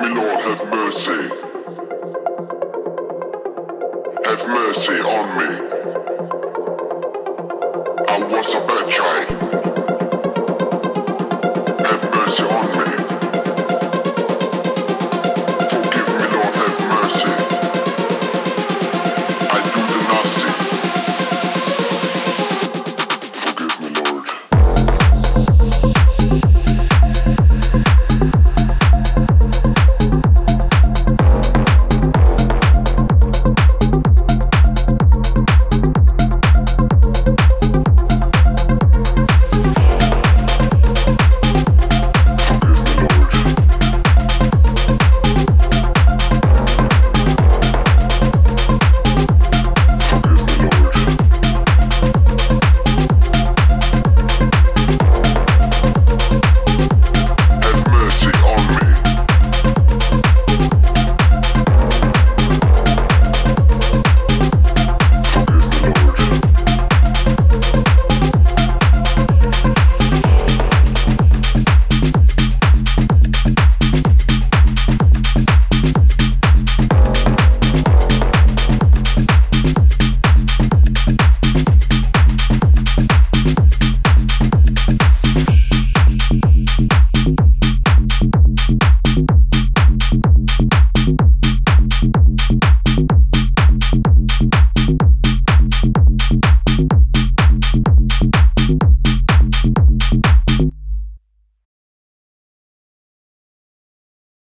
me, Lord, have mercy. Have mercy on me. I was a bad child. Have mercy on me.